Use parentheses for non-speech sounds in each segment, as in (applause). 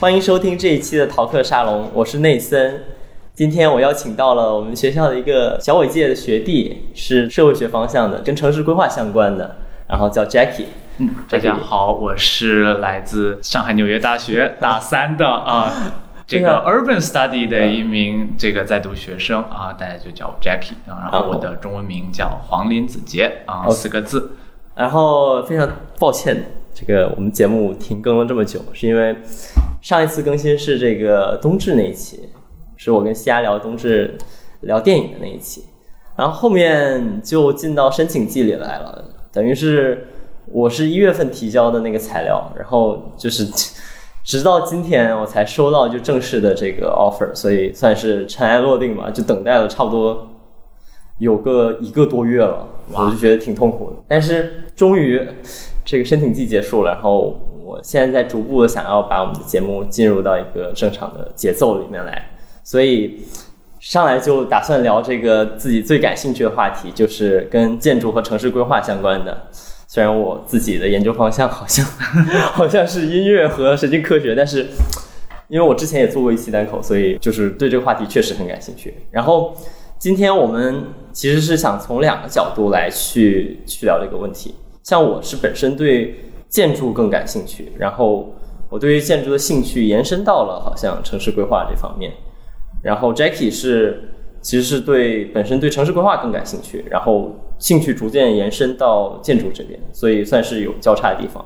欢迎收听这一期的逃课沙龙，我是内森。今天我邀请到了我们学校的一个小伟界的学弟，是社会学方向的，跟城市规划相关的，然后叫 Jackie。嗯，大家好，我是来自上海纽约大学 (laughs) 大三的啊，(laughs) 这个 Urban Study 的一名这个在读学生啊，大家就叫我 Jackie 啊，然后我的中文名叫黄林子杰啊，四个字。然后非常抱歉，这个我们节目停更了这么久，是因为上一次更新是这个冬至那一期，是我跟西亚聊冬至聊电影的那一期，然后后面就进到申请季里来了，等于是我是一月份提交的那个材料，然后就是直到今天我才收到就正式的这个 offer，所以算是尘埃落定吧，就等待了差不多有个一个多月了。我就觉得挺痛苦的，但是终于这个申请季结束了，然后现在在逐步想要把我们的节目进入到一个正常的节奏里面来，所以上来就打算聊这个自己最感兴趣的话题，就是跟建筑和城市规划相关的。虽然我自己的研究方向好像 (laughs) 好像是音乐和神经科学，但是因为我之前也做过一期单口，所以就是对这个话题确实很感兴趣。然后。今天我们其实是想从两个角度来去去聊这个问题。像我是本身对建筑更感兴趣，然后我对于建筑的兴趣延伸到了好像城市规划这方面。然后 Jackie 是其实是对本身对城市规划更感兴趣，然后兴趣逐渐延伸到建筑这边，所以算是有交叉的地方。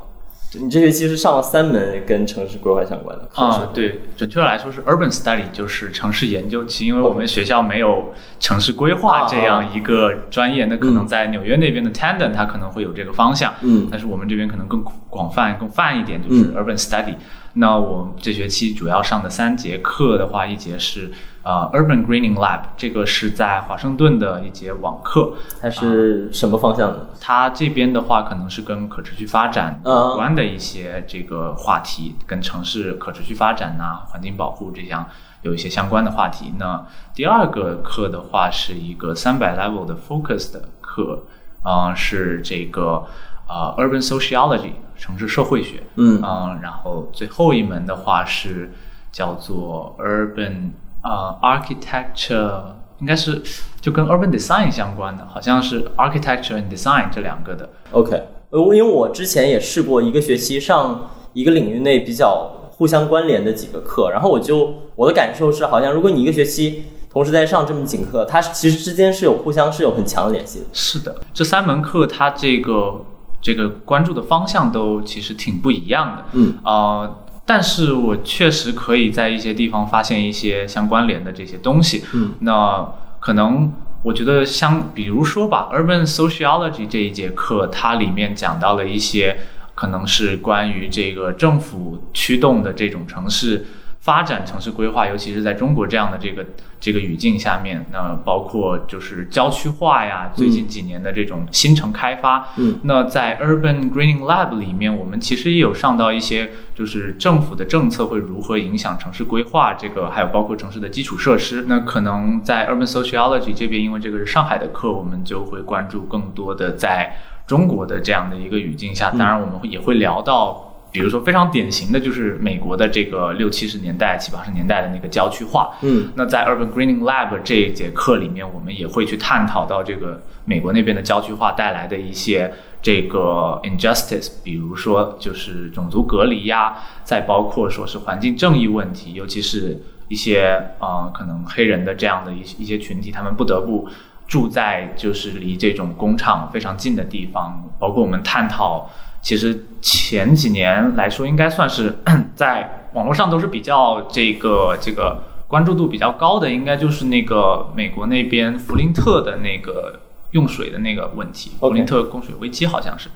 你这学期是上了三门跟城市规划相关的课啊？对，准确的来说是 Urban Study，就是城市研究期。因为我们学校没有城市规划这样一个专业，那可能在纽约那边的 Tandon 它可能会有这个方向。嗯，但是我们这边可能更广泛、更泛一点，就是 Urban Study。那我这学期主要上的三节课的话，一节是。呃，Urban Greening Lab 这个是在华盛顿的一节网课，它是什么方向的？它这边的话可能是跟可持续发展有关的一些这个话题，跟城市可持续发展呐、环境保护这样有一些相关的话题。那第二个课的话是一个三百 level 的 focus 的课，嗯，是这个呃 Urban Sociology 城市社会学，嗯嗯，然后最后一门的话是叫做 Urban。呃，architecture 应该是就跟 urban design 相关的，好像是 architecture and design 这两个的。OK，呃，因为我之前也试过一个学期上一个领域内比较互相关联的几个课，然后我就我的感受是，好像如果你一个学期同时在上这么几课，它其实之间是有互相是有很强的联系的。是的，这三门课它这个这个关注的方向都其实挺不一样的。嗯，啊。但是我确实可以在一些地方发现一些相关联的这些东西。嗯，那可能我觉得像，比如说吧，Urban Sociology 这一节课，它里面讲到了一些可能是关于这个政府驱动的这种城市。发展城市规划，尤其是在中国这样的这个这个语境下面，那包括就是郊区化呀，最近几年的这种新城开发。嗯，那在 Urban Greening Lab 里面，我们其实也有上到一些，就是政府的政策会如何影响城市规划，这个还有包括城市的基础设施。那可能在 Urban Sociology 这边，因为这个是上海的课，我们就会关注更多的在中国的这样的一个语境下。当然，我们也会聊到。比如说，非常典型的就是美国的这个六七十年代、七八十年代的那个郊区化。嗯，那在 Urban Greening Lab 这一节课里面，我们也会去探讨到这个美国那边的郊区化带来的一些这个 injustice，比如说就是种族隔离呀，再包括说是环境正义问题，尤其是一些呃可能黑人的这样的一一些群体，他们不得不住在就是离这种工厂非常近的地方，包括我们探讨。其实前几年来说，应该算是在网络上都是比较这个这个关注度比较高的，应该就是那个美国那边弗林特的那个用水的那个问题，弗林特供水危机好像是。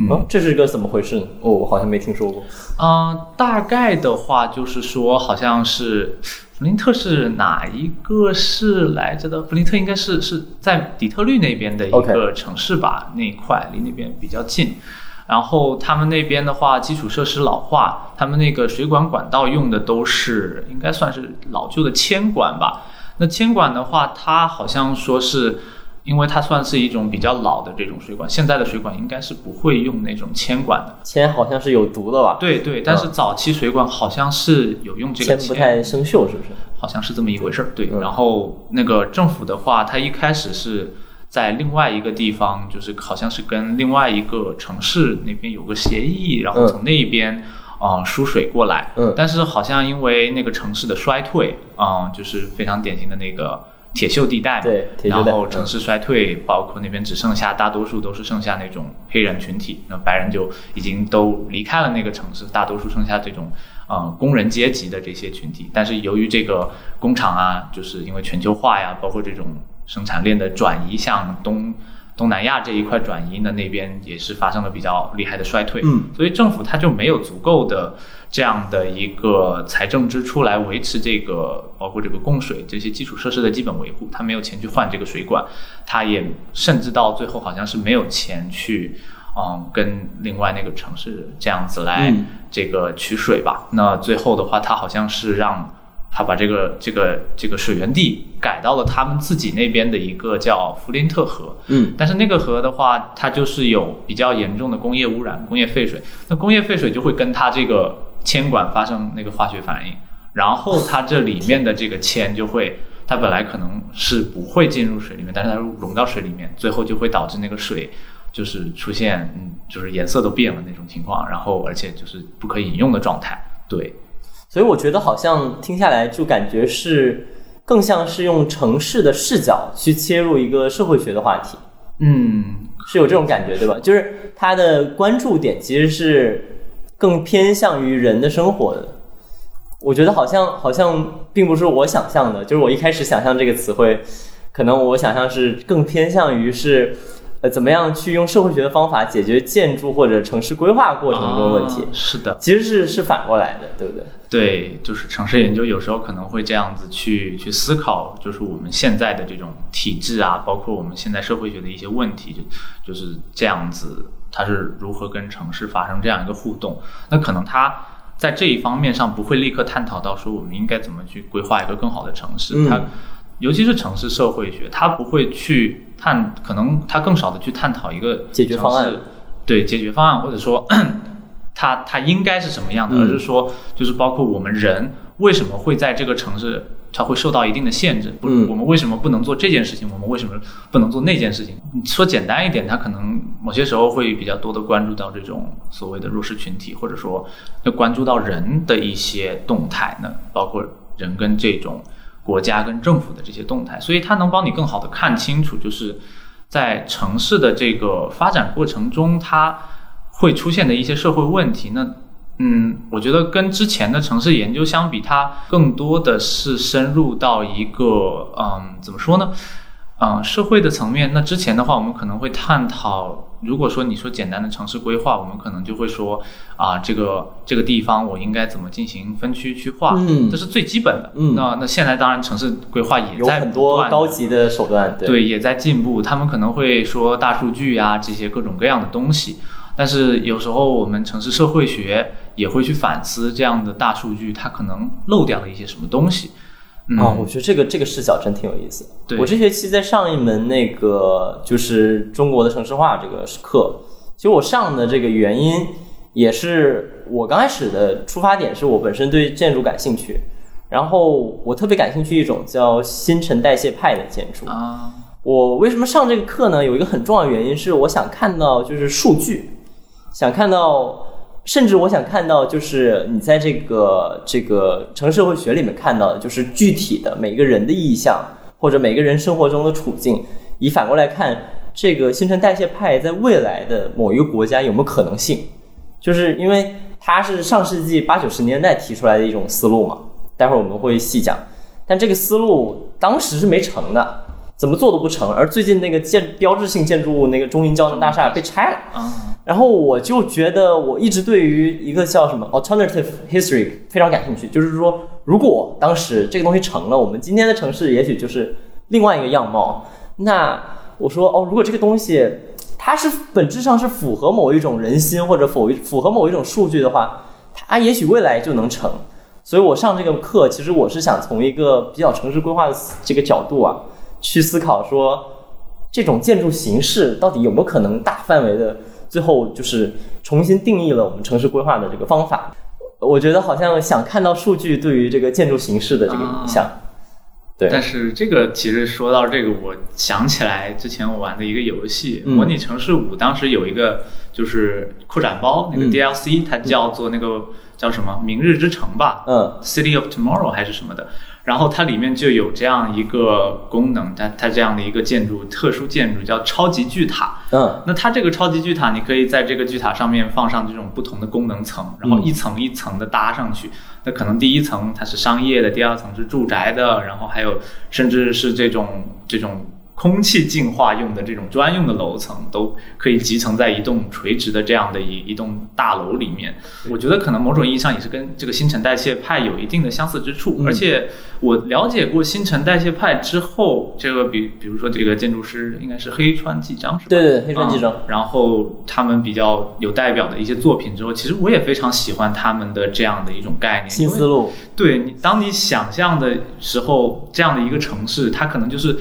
嗯，这是个怎么回事？哦，我好像没听说过。嗯，大概的话就是说，好像是弗林特是哪一个市来着的？弗林特应该是是在底特律那边的一个城市吧，那一块离那边比较近。然后他们那边的话，基础设施老化，他们那个水管管道用的都是应该算是老旧的铅管吧。那铅管的话，它好像说是因为它算是一种比较老的这种水管，现在的水管应该是不会用那种铅管的。铅好像是有毒的吧？对对，但是早期水管好像是有用这个铅不太生锈，是不是？好像是这么一回事儿。对，嗯然后那个政府的话，它一开始是在另外一个地方，就是好像是跟另外一个城市那边有个协议，然后从那边啊、呃输水过来。嗯但是好像因为那个城市的衰退，啊、就是非常典型的那个铁锈地带嘛。对铁锈带然后城市衰退，包括那边只剩下大多数都是剩下那种黑人群体，那白人就已经都离开了那个城市，大多数剩下这种呃工人阶级的这些群体。但是由于这个工厂啊，就是因为全球化呀，包括这种生产链的转移，向东东南亚这一块转移呢，那边也是发生了比较厉害的衰退。嗯，所以政府它就没有足够的这样的一个财政支出来维持这个包括这个供水这些基础设施的基本维护，它没有钱去换这个水管，它也甚至到最后好像是没有钱去。嗯，跟另外那个城市这样子来嗯这个取水吧。那最后的话，它好像是让他把这个这个这个水源地改到了他们自己那边的一个叫弗林特河。嗯，但是那个河的话，它就是有比较严重的工业污染、工业废水。那工业废水就会跟它这个铅管发生那个化学反应，然后它这里面的这个铅就会，它本来可能是不会进入水里面，但是它溶到水里面，最后就会导致那个水就是出现嗯，就是颜色都变了那种情况，然后而且就是不可饮用的状态。对，所以我觉得好像听下来就感觉是更像是用城市的视角去切入一个社会学的话题，嗯，是有这种感觉对吧？就是它的关注点其实是更偏向于人的生活的。我觉得好像好像并不是我想象的，就是我一开始想象这个词汇，可能我想象是更偏向于是，呃，怎么样去用社会学的方法解决建筑或者城市规划过程中的问题啊，是的。其实是是反过来的，对不对？对，就是城市研究有时候可能会这样子去去思考，就是我们现在的这种体制啊，包括我们现在社会学的一些问题，就就是这样子，它是如何跟城市发生这样一个互动？那可能它在这一方面上不会立刻探讨到说我们应该怎么去规划一个更好的城市，嗯它尤其是城市社会学，它不会去探，可能它更少的去探讨一个解决方案，对解决方案，或者说它它应该是什么样的，嗯而是说就是包括我们人为什么会在这个城市，它会受到一定的限制，不，嗯我们为什么不能做这件事情，我们为什么不能做那件事情？你说简单一点，它可能某些时候会比较多的关注到这种所谓的弱势群体，或者说要关注到人的一些动态呢，包括人跟这种国家跟政府的这些动态，所以它能帮你更好的看清楚，就是在城市的这个发展过程中，它会出现的一些社会问题。那嗯，我觉得跟之前的城市研究相比，它更多的是深入到一个嗯，怎么说呢？嗯，社会的层面。那之前的话，我们可能会探讨，如果说你说简单的城市规划，我们可能就会说啊，这个这个地方我应该怎么进行分区区划，嗯这是最基本的。嗯那那现在当然城市规划也在很多高级的手段，对，对，也在进步。他们可能会说大数据啊，这些各种各样的东西。但是有时候我们城市社会学也会去反思这样的大数据，它可能漏掉了一些什么东西。嗯，啊、我觉得这个这个视角真挺有意思。对我这学期在上一门那个就是中国的城市化这个课，其实我上的这个原因也是我刚开始的出发点是我本身对建筑感兴趣，然后我特别感兴趣一种叫新陈代谢派的建筑。啊，我为什么上这个课呢？有一个很重要的原因是我想看到就是数据，想看到，甚至我想看到就是你在这个这个城市社会学里面看到的，就是具体的每个人的意向或者每个人生活中的处境，以反过来看这个新陈代谢派在未来的某一个国家有没有可能性？就是因为它是上世纪八九十年代提出来的一种思路嘛，待会儿我们会细讲。但这个思路当时是没成的，怎么做都不成。而最近那个建标志性建筑物那个中银交通大厦被拆了，啊，然后我就觉得我一直对于一个叫什么 alternative history 非常感兴趣，就是说，如果当时这个东西成了，我们今天的城市也许就是另外一个样貌。那我说哦，如果这个东西它是本质上是符合某一种人心或者符符合某一种数据的话，它也许未来就能成。所以我上这个课，其实我是想从一个比较城市规划的这个角度啊，去思考说，这种建筑形式到底有没有可能大范围的最后就是重新定义了我们城市规划的这个方法？我觉得好像想看到数据对于这个建筑形式的这个影响。对，但是这个其实说到这个，我想起来之前我玩的一个游戏《嗯。模拟城市五》，当时有一个就是扩展包那个嗯。DLC，、它叫做那个叫什么“明日之城”吧，嗯。City of Tomorrow 还是什么的，然后它里面就有这样一个功能，它它这样的一个建筑，特殊建筑叫超级巨塔。嗯那它这个超级巨塔，你可以在这个巨塔上面放上这种不同的功能层，然后嗯一层一层的搭上去。那可能第一层它是商业的，第二层是住宅的，然后还有甚至是这种这种空气净化用的这种专用的楼层，都可以集成在一栋垂直的这样的一一栋大楼里面。我觉得可能某种意义上也是跟这个新陈代谢派有一定的相似之处，嗯而且我了解过新陈代谢派之后，这个比比如说这个建筑师应该是黑川纪章是吧？对对对，黑川纪章嗯。然后他们比较有代表的一些作品之后，其实我也非常喜欢他们的这样的一种概念。新思路，对你，当你想象的时候，这样的一个城市，它可能就是，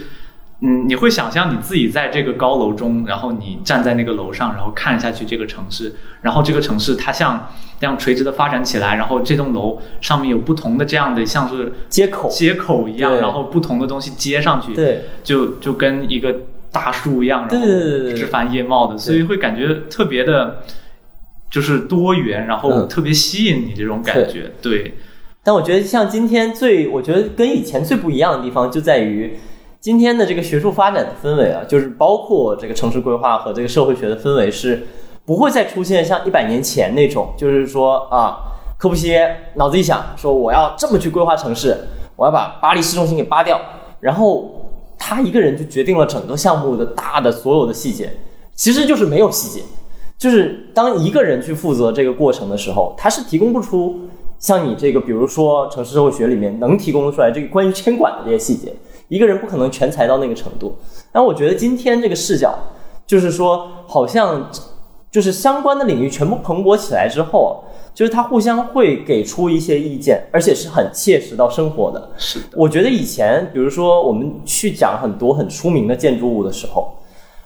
嗯，你会想象你自己在这个高楼中，然后你站在那个楼上，然后看下去这个城市，然后这个城市它像这样垂直的发展起来，然后这栋楼上面有不同的这样的像是接口，接口一样，然后不同的东西接上去，对，就就跟一个大树一样，然后枝繁叶茂的，所以会感觉特别的，就是多元，然后嗯。特别吸引你这种感觉。对，但我觉得像今天最，我觉得跟以前最不一样的地方就在于，今天的这个学术发展的氛围啊，就是包括这个城市规划和这个社会学的氛围是不会再出现像一百年前那种，就是说啊，科布西耶脑子一想说我要这么去规划城市，我要把巴黎市中心给扒掉，然后他一个人就决定了整个项目的大的所有的细节，其实就是没有细节。就是当一个人去负责这个过程的时候，他是提供不出像你这个，比如说城市社会学里面能提供出来这个关于监管的这些细节，一个人不可能全才到那个程度。那我觉得今天这个视角，就是说好像就是相关的领域全部蓬勃起来之后，就是它互相会给出一些意见，而且是很切实到生活的。是的，我觉得以前，比如说我们去讲很多很出名的建筑物的时候，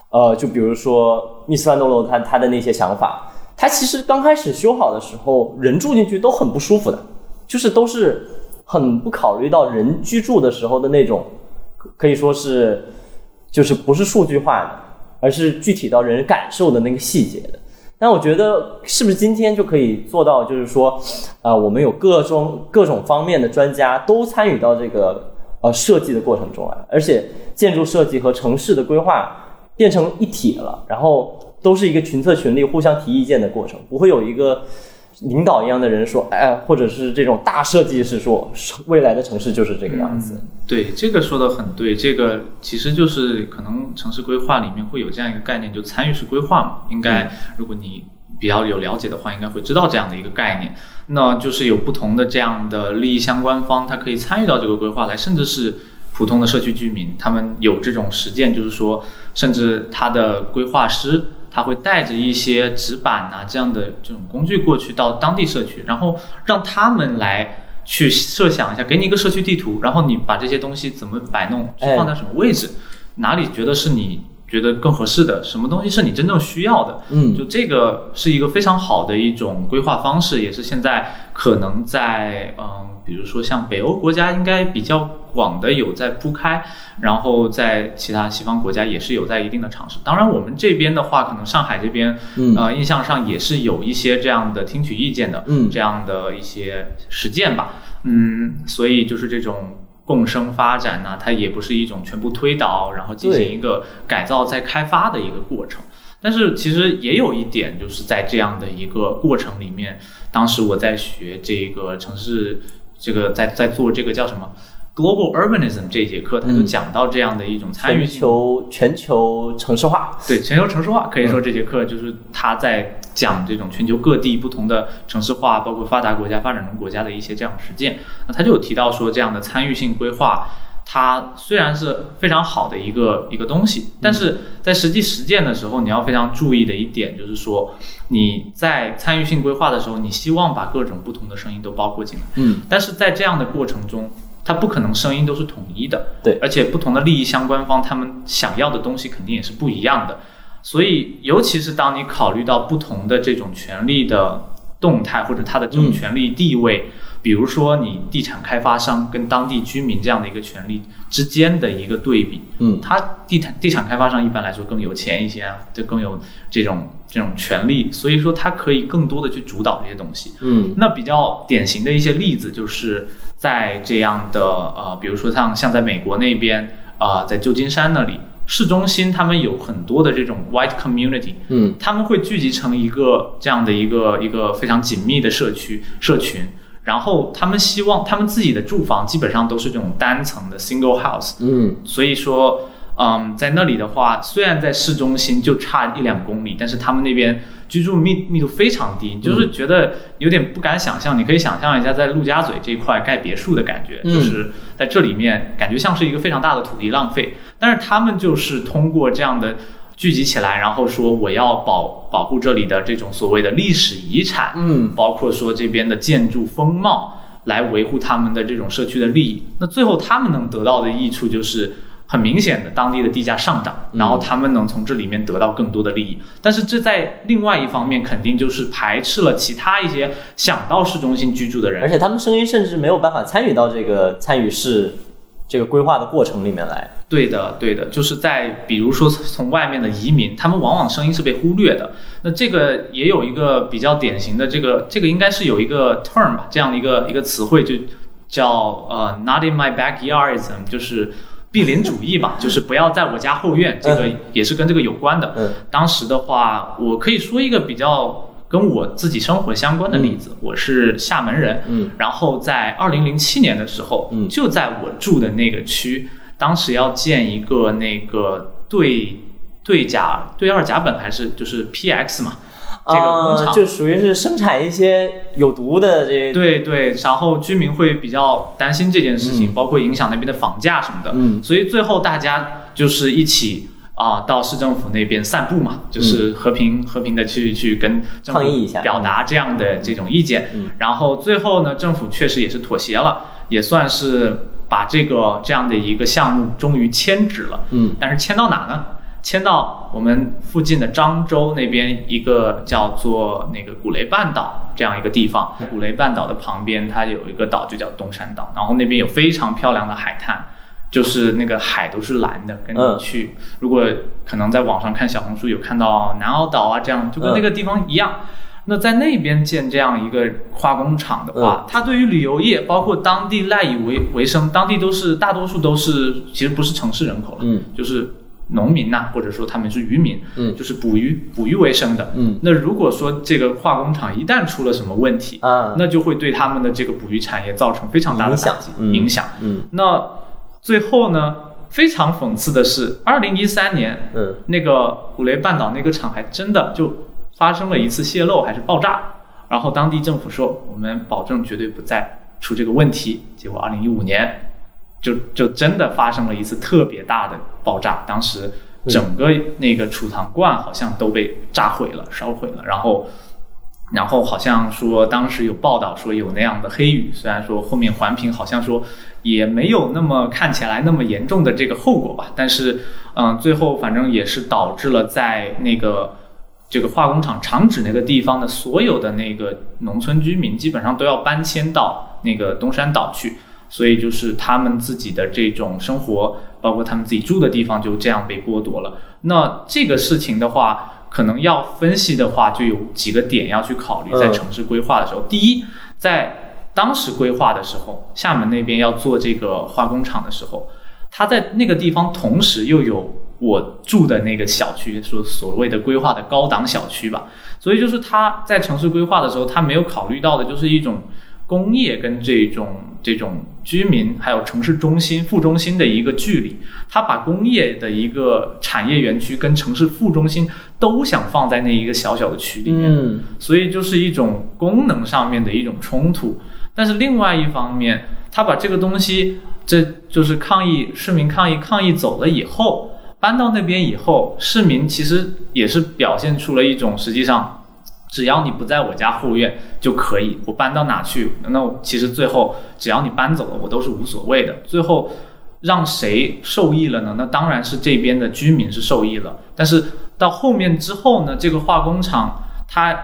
呃，就比如说密斯兰多楼他他的那些想法，他其实刚开始修好的时候，人住进去都很不舒服的，就是都是很不考虑到人居住的时候的那种，可以说是就是不是数据化的，而是具体到人感受的那个细节的。但我觉得是不是今天就可以做到，就是说，啊、我们有各种各种方面的专家都参与到这个呃设计的过程中来，而且建筑设计和城市的规划变成一体了，然后都是一个群策群力、互相提意见的过程，不会有一个领导一样的人说，哎，或者是这种大设计师说，未来的城市就是这个样子。对，这个说的很对。这个其实就是可能城市规划里面会有这样一个概念，就参与式规划嘛。应该，如果你比较有了解的话，应该会知道这样的一个概念。那就是有不同的这样的利益相关方，他可以参与到这个规划来，甚至是普通的社区居民，他们有这种实践，就是说，甚至他的规划师。他会带着一些纸板啊这样的这种工具过去到当地社区，然后让他们来去设想一下，给你一个社区地图，然后你把这些东西怎么摆弄，放在什么位置，哪里觉得是你觉得更合适的，什么东西是你真正需要的，嗯就这个是一个非常好的一种规划方式，也是现在可能在嗯，比如说像北欧国家应该比较广的有在铺开，然后在其他西方国家也是有在一定的尝试。当然，我们这边的话，可能上海这边，嗯呃，印象上也是有一些这样的听取意见的，嗯这样的一些实践吧，嗯，所以就是这种。共生发展呢、它也不是一种全部推倒，然后进行一个改造再开发的一个过程。但是其实也有一点，就是在这样的一个过程里面，当时我在学这个城市，这个在在做这个叫什么 global urbanism 这一节课，他就嗯讲到这样的一种参与全性。球全球城市化，对全球城市化，可以说这节课就是他在讲这种全球各地不同的城市化，包括发达国家、发展中国家的一些这样的实践。那他就有提到说，这样的参与性规划，它虽然是非常好的一个一个东西，但是在实际实践的时候，你要非常注意的一点就是说，你在参与性规划的时候，你希望把各种不同的声音都包括进来。嗯，但是在这样的过程中，它不可能声音都是统一的，对。而且不同的利益相关方他们想要的东西肯定也是不一样的，所以尤其是当你考虑到不同的这种权利的动态或者它的这种嗯权利地位，比如说你地产开发商跟当地居民这样的一个权利之间的一个对比，嗯。它地产地产开发商一般来说更有钱一些啊，就更有这种这种权利，所以说他可以更多的去主导这些东西。嗯。那比较典型的一些例子，就是在这样的呃，比如说像像在美国那边啊、呃在旧金山那里市中心，他们有很多的这种 white community，嗯。他们会聚集成一个这样的一个一个非常紧密的社区社群，然后他们希望他们自己的住房基本上都是这种单层的 single house，嗯。所以说，嗯，在那里的话，虽然在市中心就差一两公里，但是他们那边居住密密度非常低，就是觉得有点不敢想象。你可以想象一下，在陆家嘴这一块盖别墅的感觉，嗯就是在这里面感觉像是一个非常大的土地浪费。但是他们就是通过这样的聚集起来，然后说我要保保护这里的这种所谓的历史遗产，嗯包括说这边的建筑风貌，来维护他们的这种社区的利益。那最后他们能得到的益处就是很明显的当地的地价上涨，嗯然后他们能从这里面得到更多的利益。但是这在另外一方面肯定就是排斥了其他一些想到市中心居住的人而。且他们声音甚至没有办法参与到这个参与式这个规划的过程里面来。对的，对的，就是在比如说从外面的移民，他们往往声音是被忽略的。那这个也有一个比较典型的，这个这个应该是有一个 term 吧，这样的一个一个词汇，就叫呃 not in my backyardism，就是毗邻主义吧，就是不要在我家后院，这个也是跟这个有关的。嗯。当时的话，我可以说一个比较跟我自己生活相关的例子，我是厦门人，嗯。然后在二零零七年的时候，嗯。就在我住的那个区，当时要建一个那个对对甲对二甲苯还是就是 PX 嘛，这个工啊，厂。就属于是生产一些有毒的这对对，然后居民会比较担心这件事情，嗯包括影响那边的房价什么的。嗯所以最后大家就是一起啊、到市政府那边散步嘛，就是和平、和平的去去跟政府表达这样的这种意见。嗯然后最后呢，政府确实也是妥协了，也算是把这个这样的一个项目终于迁址了。嗯但是迁到哪呢？迁到我们附近的漳州那边一个叫做那个古雷半岛这样一个地方。古雷半岛的旁边，它有一个岛就叫东山岛，然后那边有非常漂亮的海滩，就是那个海都是蓝的。跟嗯你去，如果可能在网上看小红书有看到南澳岛啊，这样就跟那个地方一样。那在那边建这样一个化工厂的话，它对于旅游业，包括当地赖以为为生，当地都是大多数都是其实不是城市人口了，嗯就是农民呐、或者说他们是渔民，嗯。就是捕鱼捕鱼为生的。嗯。那如果说这个化工厂一旦出了什么问题，啊。那就会对他们的这个捕鱼产业造成非常大的影响影响。嗯。那最后呢，非常讽刺的是，二零一三年嗯。那个古雷半岛那个厂还真的就发生了一次泄漏还是爆炸，然后当地政府说我们保证绝对不再出这个问题，结果二零一五年就就真的发生了一次特别大的爆炸，当时整个那个储藏罐好像都被炸毁了、烧毁了，然后。然后好像说当时有报道说有那样的黑雨，虽然说后面环评好像说也没有那么看起来那么严重的这个后果吧，但是嗯、最后反正也是导致了在那个这个化工厂厂址那个地方的所有的那个农村居民基本上都要搬迁到那个东山岛去，所以就是他们自己的这种生活，包括他们自己住的地方就这样被剥夺了。那这个事情的话，可能要分析的话，就有几个点要去考虑，在嗯城市规划的时候，第一，在当时规划的时候，厦门那边要做这个化工厂的时候，它在那个地方同时又有我住的那个小区，说所谓的规划的高档小区吧，所以就是他在城市规划的时候，他没有考虑到的就是一种工业跟这种这种居民还有城市中心副中心的一个距离，它把工业的一个产业园区跟城市副中心都想放在那一个小小的区里面，嗯所以就是一种功能上面的一种冲突。但是另外一方面，他把这个东西，这就是抗议市民抗议抗议走了以后，搬到那边以后，市民其实也是表现出了一种实际上只要你不在我家后院就可以，我搬到哪去，那其实最后只要你搬走了，我都是无所谓的。最后让谁受益了呢？那当然是这边的居民是受益了。但是到后面之后呢，这个化工厂它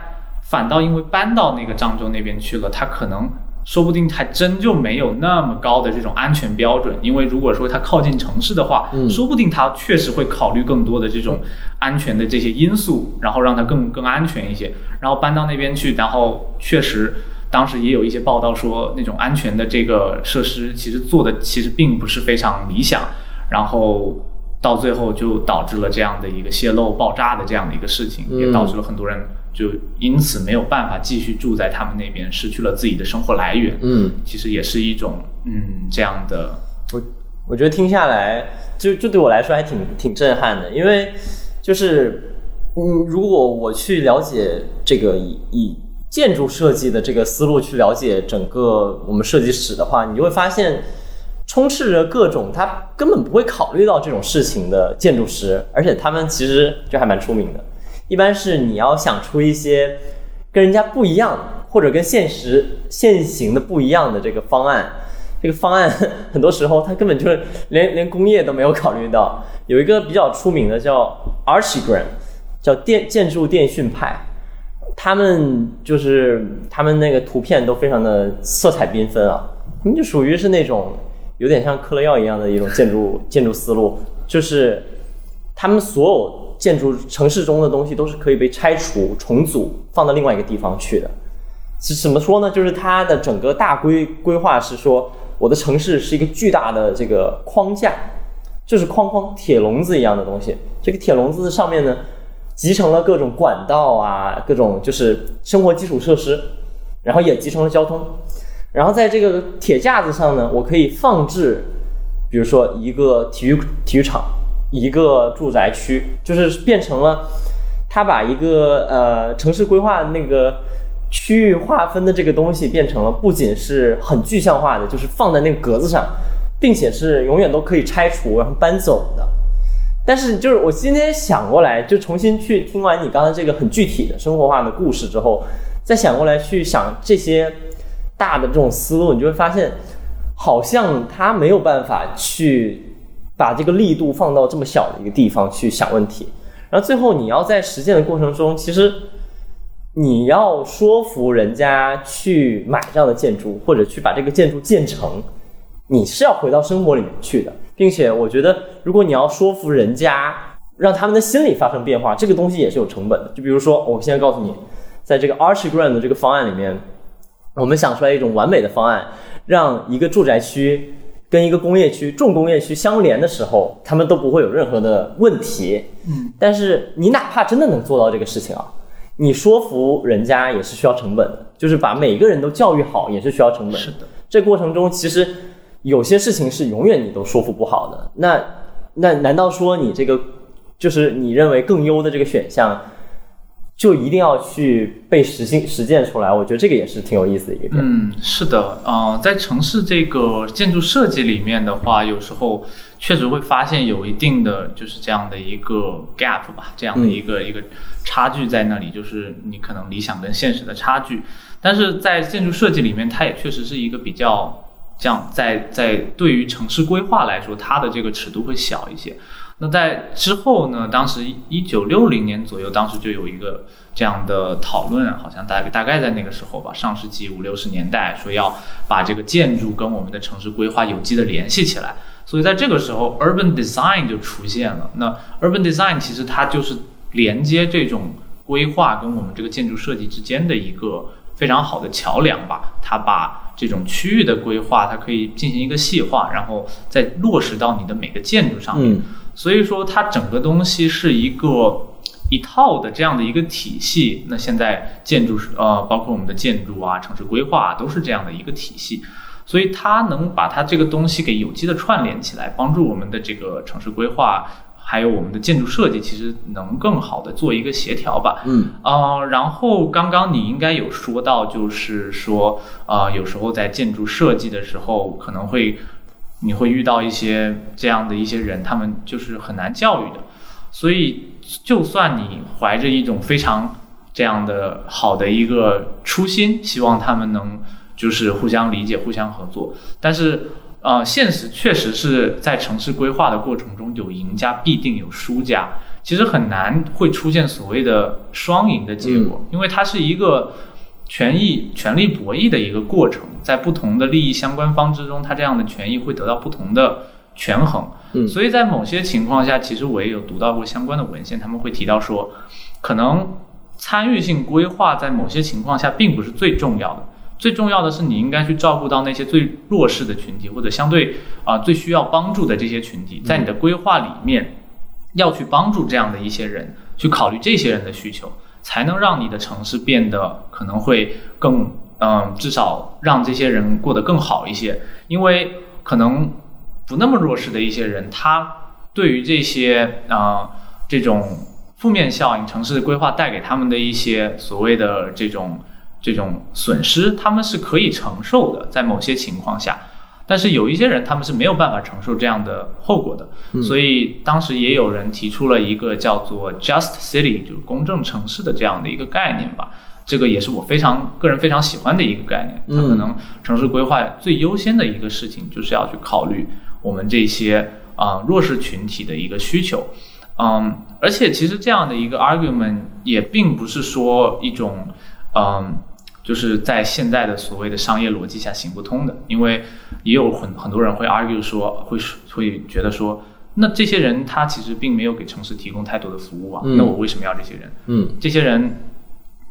反倒因为搬到那个漳州那边去了，它可能。说不定还真就没有那么高的这种安全标准，因为如果说它靠近城市的话，嗯说不定它确实会考虑更多的这种安全的这些因素，然后让它更更安全一些。然后搬到那边去，然后确实当时也有一些报道说，那种安全的这个设施其实做的其实并不是非常理想，然后到最后就导致了这样的一个泄漏爆炸的这样的一个事情，也嗯导致了很多人就因此没有办法继续住在他们那边，失去了自己的生活来源。嗯，其实也是一种嗯这样的我我觉得听下来，就就对我来说还挺挺震撼的，因为就是嗯，如果我去了解这个以以建筑设计的这个思路去了解整个我们设计史的话，你就会发现。充斥着各种他根本不会考虑到这种事情的建筑师，而且他们其实就还蛮出名的。一般是你要想出一些跟人家不一样，或者跟现实现行的不一样的这个方案，这个方案 (laughs) 很多时候它根本就是连连工业都没有考虑到。有一个比较出名的叫 Archigram，叫电建筑电讯派，他们就是他们那个图片都非常的色彩缤纷啊，就属于是那种有点像克勒耀一样的一种建筑建筑思路，就是他们所有建筑城市中的东西都是可以被拆除、重组，放到另外一个地方去的。是怎么说呢？就是它的整个大规规划是说，我的城市是一个巨大的这个框架，就是框框铁笼子一样的东西。这个铁笼子上面呢，集成了各种管道啊，各种就是生活基础设施，然后也集成了交通。然后在这个铁架子上呢，我可以放置，比如说一个体育体育场，一个住宅区，就是变成了它把一个呃城市规划那个区域划分的这个东西变成了不仅是很具象化的，就是放在那个格子上，并且是永远都可以拆除然后搬走的。但是就是我今天想过来，就重新去听完你刚才这个很具体的生活化的故事之后，再想过来去想这些大的这种思路，你就会发现，好像他没有办法去把这个力度放到这么小的一个地方去想问题。然后最后你要在实践的过程中，其实你要说服人家去买这样的建筑，或者去把这个建筑建成，你是要回到生活里面去的，并且我觉得，如果你要说服人家，让他们的心理发生变化，这个东西也是有成本的。就比如说，我现在告诉你，在这个 Archigram 的这个方案里面，我们想出来一种完美的方案，让一个住宅区跟一个工业区、重工业区相连的时候，他们都不会有任何的问题。嗯，但是你哪怕真的能做到这个事情啊，你说服人家也是需要成本的，就是把每个人都教育好也是需要成本的。是的，这过程中其实有些事情是永远你都说服不好的。那那难道说你这个就是你认为更优的这个选项，就一定要去被实行实践出来？我觉得这个也是挺有意思的一个点。嗯，是的，呃，在城市这个建筑设计里面的话，有时候确实会发现有一定的就是这样的一个 gap 吧，这样的一个、一个差距在那里，就是你可能理想跟现实的差距。但是在建筑设计里面，它也确实是一个比较这样，在在对于城市规划来说，它的这个尺度会小一些。那在之后呢？当时一九六零年左右，当时就有一个这样的讨论，好像大概大概在那个时候吧，上世纪五六十年代，说要把这个建筑跟我们的城市规划有机的联系起来。所以在这个时候，urban design 就出现了。那 urban design 其实它就是连接这种规划跟我们这个建筑设计之间的一个非常好的桥梁吧。它把这种区域的规划，它可以进行一个细化，然后再落实到你的每个建筑上面。嗯所以说，它整个东西是一个一套的这样的一个体系。那现在建筑是呃，包括我们的建筑啊、城市规划、啊、都是这样的一个体系。所以它能把它这个东西给有机的串联起来，帮助我们的这个城市规划，还有我们的建筑设计，其实能更好的做一个协调吧。嗯呃，然后刚刚你应该有说到，就是说，呃，有时候在建筑设计的时候，可能会你会遇到一些这样的一些人，他们就是很难教育的，所以就算你怀着一种非常这样的好的一个初心，希望他们能就是互相理解、互相合作。但是，呃，现实确实是在城市规划的过程中，有赢家必定有输家，其实很难会出现所谓的双赢的结果，因为它是一个权益、权力博弈的一个过程，在不同的利益相关方之中，它这样的权益会得到不同的权衡。嗯所以在某些情况下，其实我也有读到过相关的文献，他们会提到说，可能参与性规划在某些情况下并不是最重要的，最重要的是你应该去照顾到那些最弱势的群体，或者相对啊、最需要帮助的这些群体，在你的规划里面要去帮助这样的一些人，去考虑这些人的需求，才能让你的城市变得可能会更嗯、至少让这些人过得更好一些，因为可能不那么弱势的一些人，他对于这些啊、这种负面效应，城市规划带给他们的一些所谓的这种这种损失，他们是可以承受的，在某些情况下。但是有一些人，他们是没有办法承受这样的后果的，所以当时也有人提出了一个叫做 “just city”，就是公正城市的这样的一个概念吧。这个也是我非常个人非常喜欢的一个概念。它可能城市规划最优先的一个事情，就是要去考虑我们这些啊、弱势群体的一个需求。嗯，而且其实这样的一个 argument 也并不是说一种嗯。就是在现在的所谓的商业逻辑下行不通的，因为也有很很多人会 argue 说，会会觉得说，那这些人他其实并没有给城市提供太多的服务啊，嗯那我为什么要这些人？嗯这些人，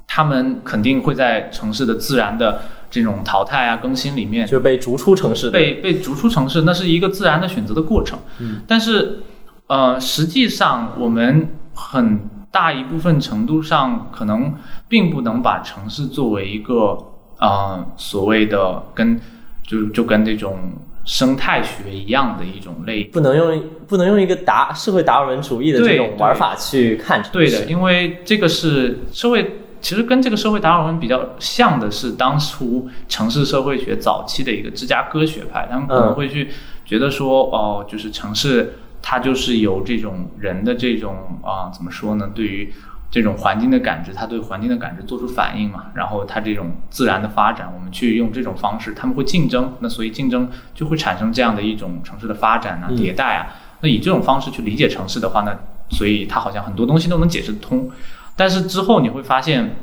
他们肯定会在城市的自然的这种淘汰啊、更新里面就被逐出城市。被被逐出城市，那是一个自然的选择的过程。嗯，但是，呃，实际上我们很大一部分程度上，可能并不能把城市作为一个呃所谓的跟就就跟这种生态学一样的一种类不能用不能用一个达社会达尔文主义的这种玩法去看。对的，因为这个是社会，其实跟这个社会达尔文比较像的是当初城市社会学早期的一个芝加哥学派，他们可能嗯会去觉得说，哦，就是城市它就是有这种人的这种啊、怎么说呢？对于这种环境的感知，他对环境的感知做出反应嘛，然后他这种自然的发展，我们去用这种方式，他们会竞争，那所以竞争就会产生这样的一种城市的发展啊、嗯迭代啊。那以这种方式去理解城市的话，那所以它好像很多东西都能解释得通。但是之后你会发现，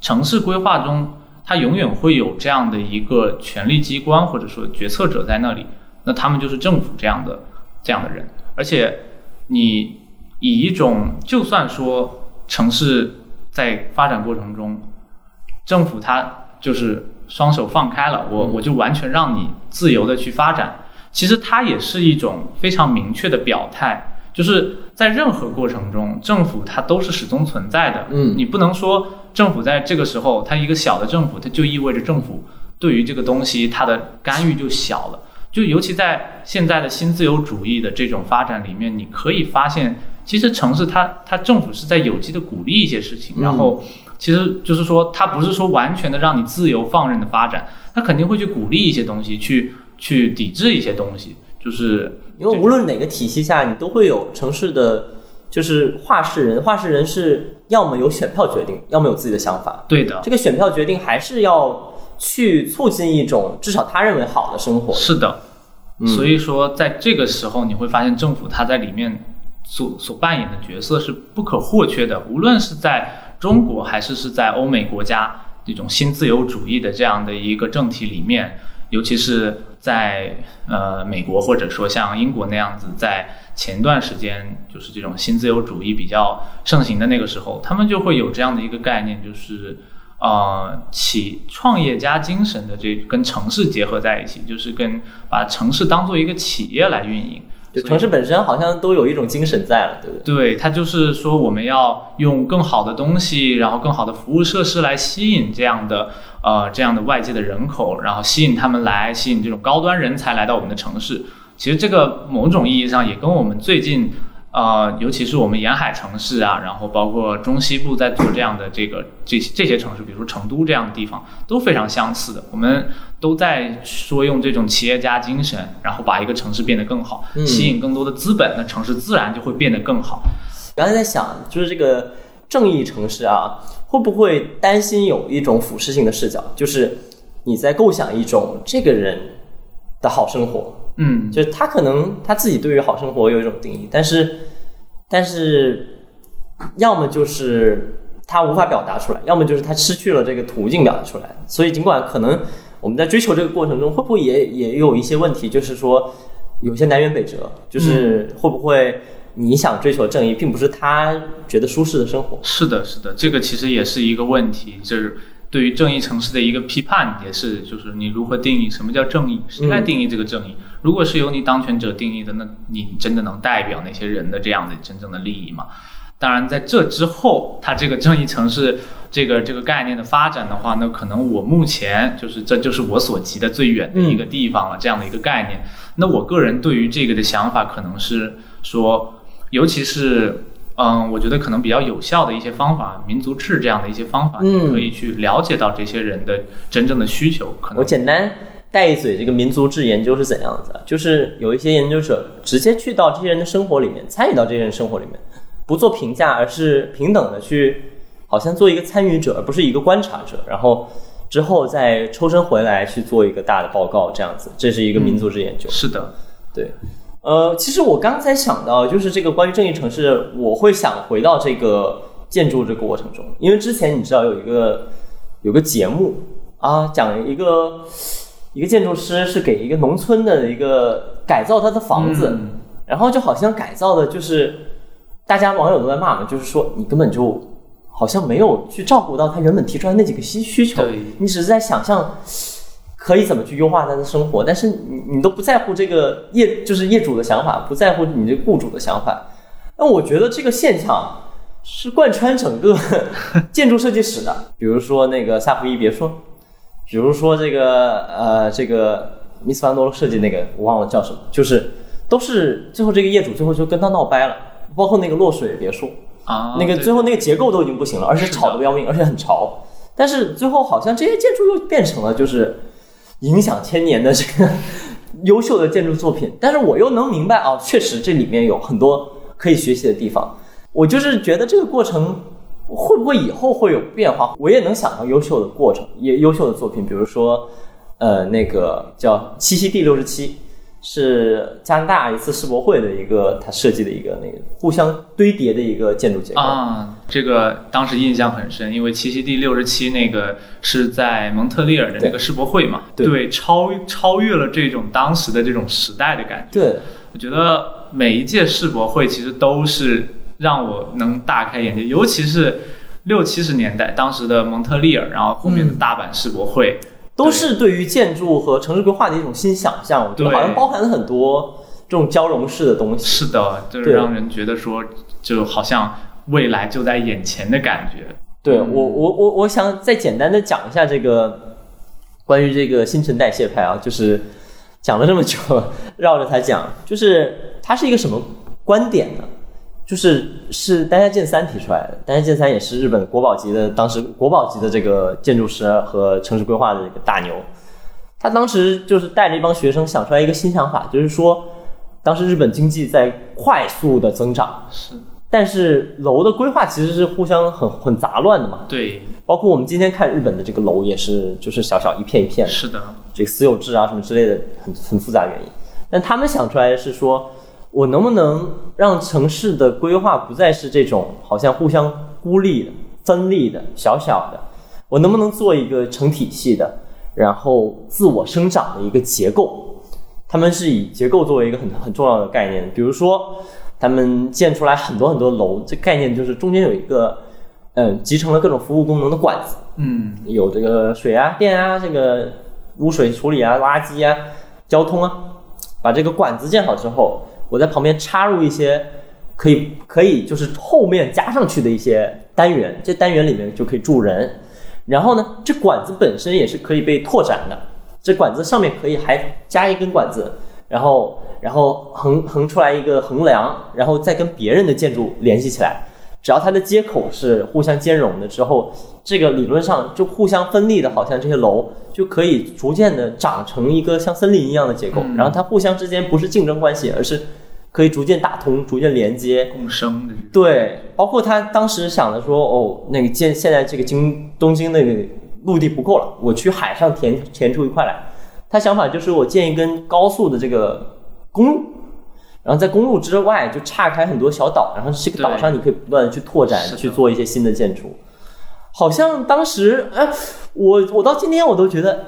城市规划中它永远会有这样的一个权力机关或者说决策者在那里，那他们就是政府这样的这样的人，而且你以一种就算说城市在发展过程中，政府它就是双手放开了，我我就完全让你自由的去发展，其实它也是一种非常明确的表态，就是在任何过程中，政府它都是始终存在的。嗯你不能说政府在这个时候，它一个小的政府，它就意味着政府对于这个东西它的干预就小了。就尤其在现在的新自由主义的这种发展里面，你可以发现，其实城市它它政府是在有机的鼓励一些事情，然后其实就是说，它不是说完全的让你自由放任的发展，它肯定会去鼓励一些东西，去去抵制一些东西，就是因为无论哪个体系下，你都会有城市的，就是话事人。话事人是要么有选票决定，要么有自己的想法。对的，这个选票决定还是要去促进一种至少他认为好的生活。是的，嗯所以说在这个时候，你会发现政府它在里面所所扮演的角色是不可或缺的，无论是在中国还是是在欧美国家这种新自由主义的这样的一个政体里面，尤其是在呃美国或者说像英国那样子，在前段时间就是这种新自由主义比较盛行的那个时候，他们就会有这样的一个概念，就是。呃，企创业家精神的这跟城市结合在一起，就是跟把城市当做一个企业来运营。就城市本身好像都有一种精神在了，对不对？对，它就是说我们要用更好的东西，然后更好的服务设施来吸引这样的呃这样的外界的人口，然后吸引他们来，吸引这种高端人才来到我们的城市。其实这个某种意义上也跟我们最近呃，尤其是我们沿海城市啊，然后包括中西部在做这样的这个这这些城市，比如说成都这样的地方，都非常相似的。我们都在说用这种企业家精神，然后把一个城市变得更好，嗯吸引更多的资本，那城市自然就会变得更好。刚才在想，就是这个正义城市啊，会不会担心有一种俯视性的视角，就是你在构想一种这个人的好生活，嗯，就是他可能他自己对于好生活有一种定义，但是但是要么就是他无法表达出来，要么就是他失去了这个途径表达出来。所以尽管可能我们在追求这个过程中，会不会也也有一些问题，就是说有些南辕北辙，就是会不会你想追求正义，并不是他觉得舒适的生活。是的，是的，这个其实也是一个问题，就是对于正义城市的一个批判，也是就是你如何定义什么叫正义，谁来定义这个正义？如果是由你当权者定义的，那你真的能代表那些人的这样的真正的利益吗？当然，在这之后，它这个正义城市这个这个概念的发展的话，那可能我目前就是这就是我所及的最远的一个地方了，这样的一个概念。那我个人对于这个的想法，可能是说，尤其是嗯，我觉得可能比较有效的一些方法，民族志这样的一些方法，嗯可以去了解到这些人的真正的需求，可我简单带一嘴，这个民族志研究是怎样子的？就是有一些研究者直接去到这些人的生活里面，参与到这些人生活里面，不做评价，而是平等的去，好像做一个参与者，而不是一个观察者，然后之后再抽身回来去做一个大的报告，这样子，这是一个民族志研究。是的，对，呃，其实我刚才想到，就是这个关于正义城市，我会想回到这个建筑这个过程中，因为之前你知道有一个有个节目啊，讲一个一个建筑师是给一个农村的一个改造他的房子，嗯。然后就好像改造的就是大家网友都在骂嘛，就是说你根本就好像没有去照顾到他原本提出来那几个需需求，你只是在想象可以怎么去优化他的生活，但是你你都不在乎这个业就是业主的想法，不在乎你这雇主的想法。那我觉得这个现象是贯穿整个建筑设计史的，比如说那个萨普伊别墅，比如说这个呃这个米斯凡多设计那个我忘了叫什么，就是都是最后这个业主最后就跟他闹掰了，包括那个落水别墅，啊，那个最后那个结构都已经不行了，而且吵得不要命，而且很潮。但是最后好像这些建筑又变成了就是影响千年的这个优秀的建筑作品。但是我又能明白啊，确实这里面有很多可以学习的地方。我就是觉得这个过程会不会以后会有变化？我也能想到优秀的过程，也优秀的作品，比如说呃那个叫七七第六十七。是加拿大一次世博会的一个他设计的一个那个互相堆叠的一个建筑结构，啊，这个当时印象很深，因为七七第六十七那个是在蒙特利尔的那个世博会嘛，对。超超越了这种当时的这种时代的感觉。对，我觉得每一届世博会其实都是让我能大开眼界，尤其是六七十年代当时的蒙特利尔，然后后面的大阪世博会，都是对于建筑和城市规划的一种新想象，我觉得好像包含了很多这种交融式的东西。是的，就是让人觉得说，就好像未来就在眼前的感觉。对我，我我我想再简单的讲一下这个关于这个新陈代谢派啊，就是讲了这么久，(laughs) 绕着它讲，就是它是一个什么观点呢？就是是丹下健三提出来的，丹下健三也是日本国宝级的，当时国宝级的这个建筑师和城市规划的这个大牛。他当时就是带着一帮学生想出来一个新想法，就是说，当时日本经济在快速的增长，是但是楼的规划其实是互相很很杂乱的嘛。对，包括我们今天看日本的这个楼也是，就是小小一片一片的，是的，这个私有制啊什么之类的，很很复杂的原因。但他们想出来的是说，我能不能让城市的规划不再是这种好像互相孤立的、分立的、小小的，我能不能做一个成体系的，然后自我生长的一个结构？他们是以结构作为一个很很重要的概念，比如说他们建出来很多很多楼，这概念就是中间有一个嗯集成了各种服务功能的管子，嗯，有这个水啊、电啊、这个污水处理啊、垃圾啊、交通啊，把这个管子建好之后，我在旁边插入一些可以可以就是后面加上去的一些单元，这单元里面就可以住人。然后呢，这管子本身也是可以被拓展的，这管子上面可以还加一根管子，然后然后横横出来一个横梁，然后再跟别人的建筑联系起来。只要它的接口是互相兼容的之后，这个理论上就互相分立的，好像这些楼就可以逐渐的长成一个像森林一样的结构。嗯然后它互相之间不是竞争关系，而是可以逐渐打通、逐渐连接。共生的，对，包括他当时想的说，哦，那个建现在这个京东京那个陆地不够了，我去海上填填出一块来。他想法就是我建一根高速的这个公路，然后在公路之外就岔开很多小岛，然后这个岛上你可以不断的去拓展去做一些新的建筑。好像当时，哎，我我到今天我都觉得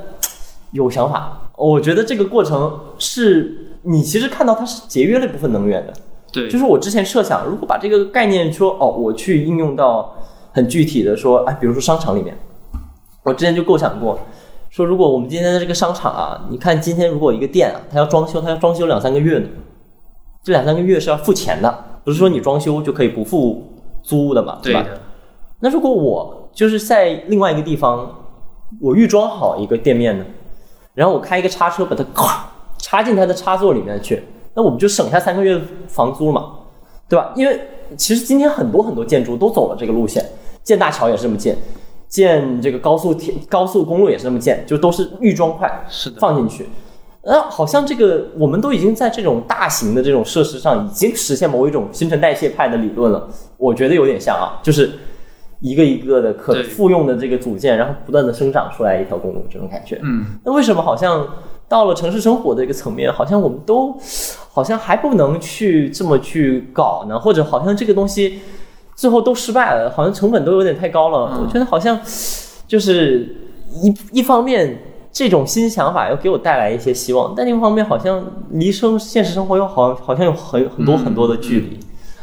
有想法。我觉得这个过程是你其实看到它是节约了一部分能源的。对，就是我之前设想，如果把这个概念说哦，我去应用到很具体的说，哎，比如说商场里面，我之前就构想过，说如果我们今天的这个商场啊，你看今天如果一个店啊，它要装修，它要装修两三个月呢，这两三个月是要付钱的，不是说你装修就可以不付租的嘛，对吧，那如果我就是在另外一个地方，我预装好一个店面呢，然后我开一个叉车把它咵插进它的插座里面去，那我们就省下三个月房租了嘛，对吧？因为其实今天很多很多建筑都走了这个路线，建大桥也是这么建，建这个高速铁高速公路也是这么建，就都是预装块是的，放进去。呃，好像这个我们都已经在这种大型的这种设施上已经实现某一种新陈代谢派的理论了，我觉得有点像啊，就是一个一个的可复用的这个组件，然后不断的生长出来一条公路，这种感觉。嗯，那为什么好像到了城市生活的一个层面，好像我们都好像还不能去这么去搞呢？或者好像这个东西最后都失败了，好像成本都有点太高了。嗯我觉得好像就是一一方面。这种新想法又给我带来一些希望，但另一方面好像离生现实生活又好好像有很很多很多的距离。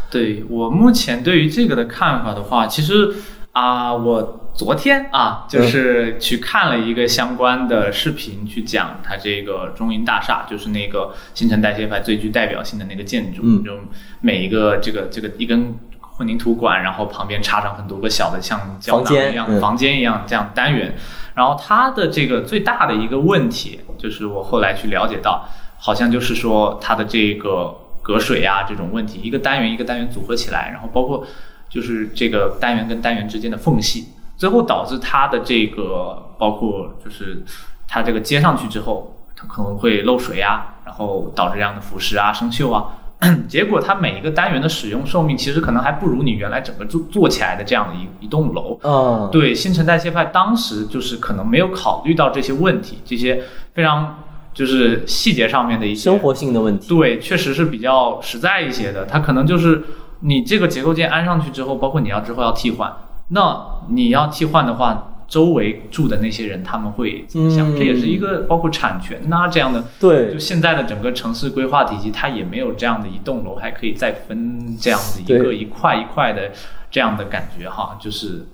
对我目前对于这个的看法的话，其实啊、我昨天啊，就是去看了一个相关的视频，去讲它这个中银大厦，就是那个新陈代谢派最具代表性的那个建筑，嗯就每一个这个这个一根混凝土管，然后旁边插上很多个小的像胶囊一样、嗯房间一样这样单元，然后它的这个最大的一个问题，就是我后来去了解到，好像就是说它的这个隔水啊这种问题，一个单元一个单元组合起来，然后包括就是这个单元跟单元之间的缝隙，最后导致它的这个包括就是它这个接上去之后，它可能会漏水啊，然后导致这样的腐蚀啊、生锈啊。(clears throat) 结果它每一个单元的使用寿命其实可能还不如你原来整个做做起来的这样的一一栋楼。嗯，对新陈代谢派当时就是可能没有考虑到这些问题，这些非常就是细节上面的一些生活性的问题。对，确实是比较实在一些的。它可能就是你这个结构件安上去之后，包括你要之后要替换，那你要替换的话，周围住的那些人他们会怎么想？嗯这也是一个包括产权呐、这样的。对就现在的整个城市规划体系，它也没有这样的一栋楼还可以再分这样子一个一块一块的这样的感觉哈，就是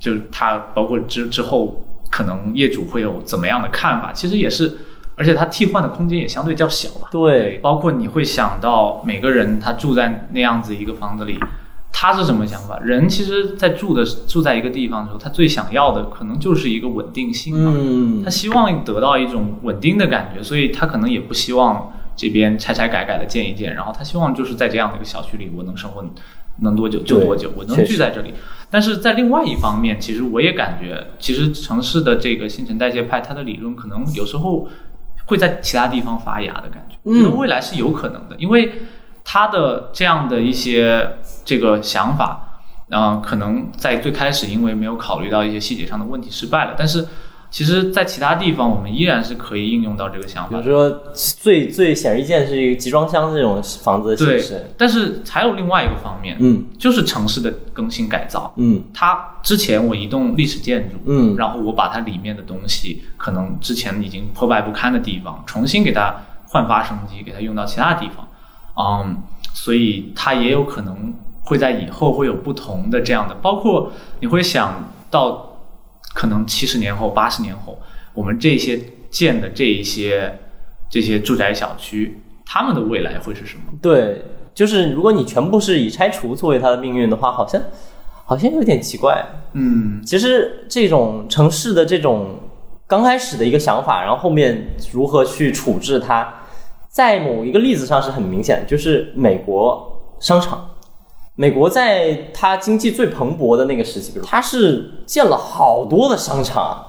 就是它包括之之后可能业主会有怎么样的看法，其实也是，而且它替换的空间也相对较小吧。对，包括你会想到每个人他住在那样子一个房子里，他是什么想法？人其实，在住的住在一个地方的时候，他最想要的可能就是一个稳定性嘛。嗯他，希望得到一种稳定的感觉，所以他可能也不希望这边拆拆改改的建一建，然后他希望就是在这样的一个小区里，我能生活能多久就多久，我能聚在这里。但是在另外一方面，其实我也感觉，其实城市的这个新陈代谢派，它的理论可能有时候会在其他地方发芽的感觉。我觉得嗯未来是有可能的，因为他的这样的一些这个想法，嗯、可能在最开始因为没有考虑到一些细节上的问题失败了，但是其实，在其他地方我们依然是可以应用到这个想法。比如说最最显而易见是一个集装箱这种房子的形对式。，但是还有另外一个方面，嗯就是城市的更新改造。嗯它之前我一栋历史建筑，嗯然后我把它里面的东西，可能之前已经破败不堪的地方，重新给它焕发生机，给它用到其他地方，嗯，所以它也有可能会在以后会有不同的这样的，包括你会想到，可能七十年后、八十年后，我们这些建的这一些这些住宅小区，他们的未来会是什么？对，就是如果你全部是以拆除作为它的命运的话，好像好像有点奇怪。嗯，其实这种城市的这种刚开始的一个想法，然后后面如何去处置它，在某一个例子上是很明显的，就是美国商场。美国在它经济最蓬勃的那个时期，它是建了好多的商场啊，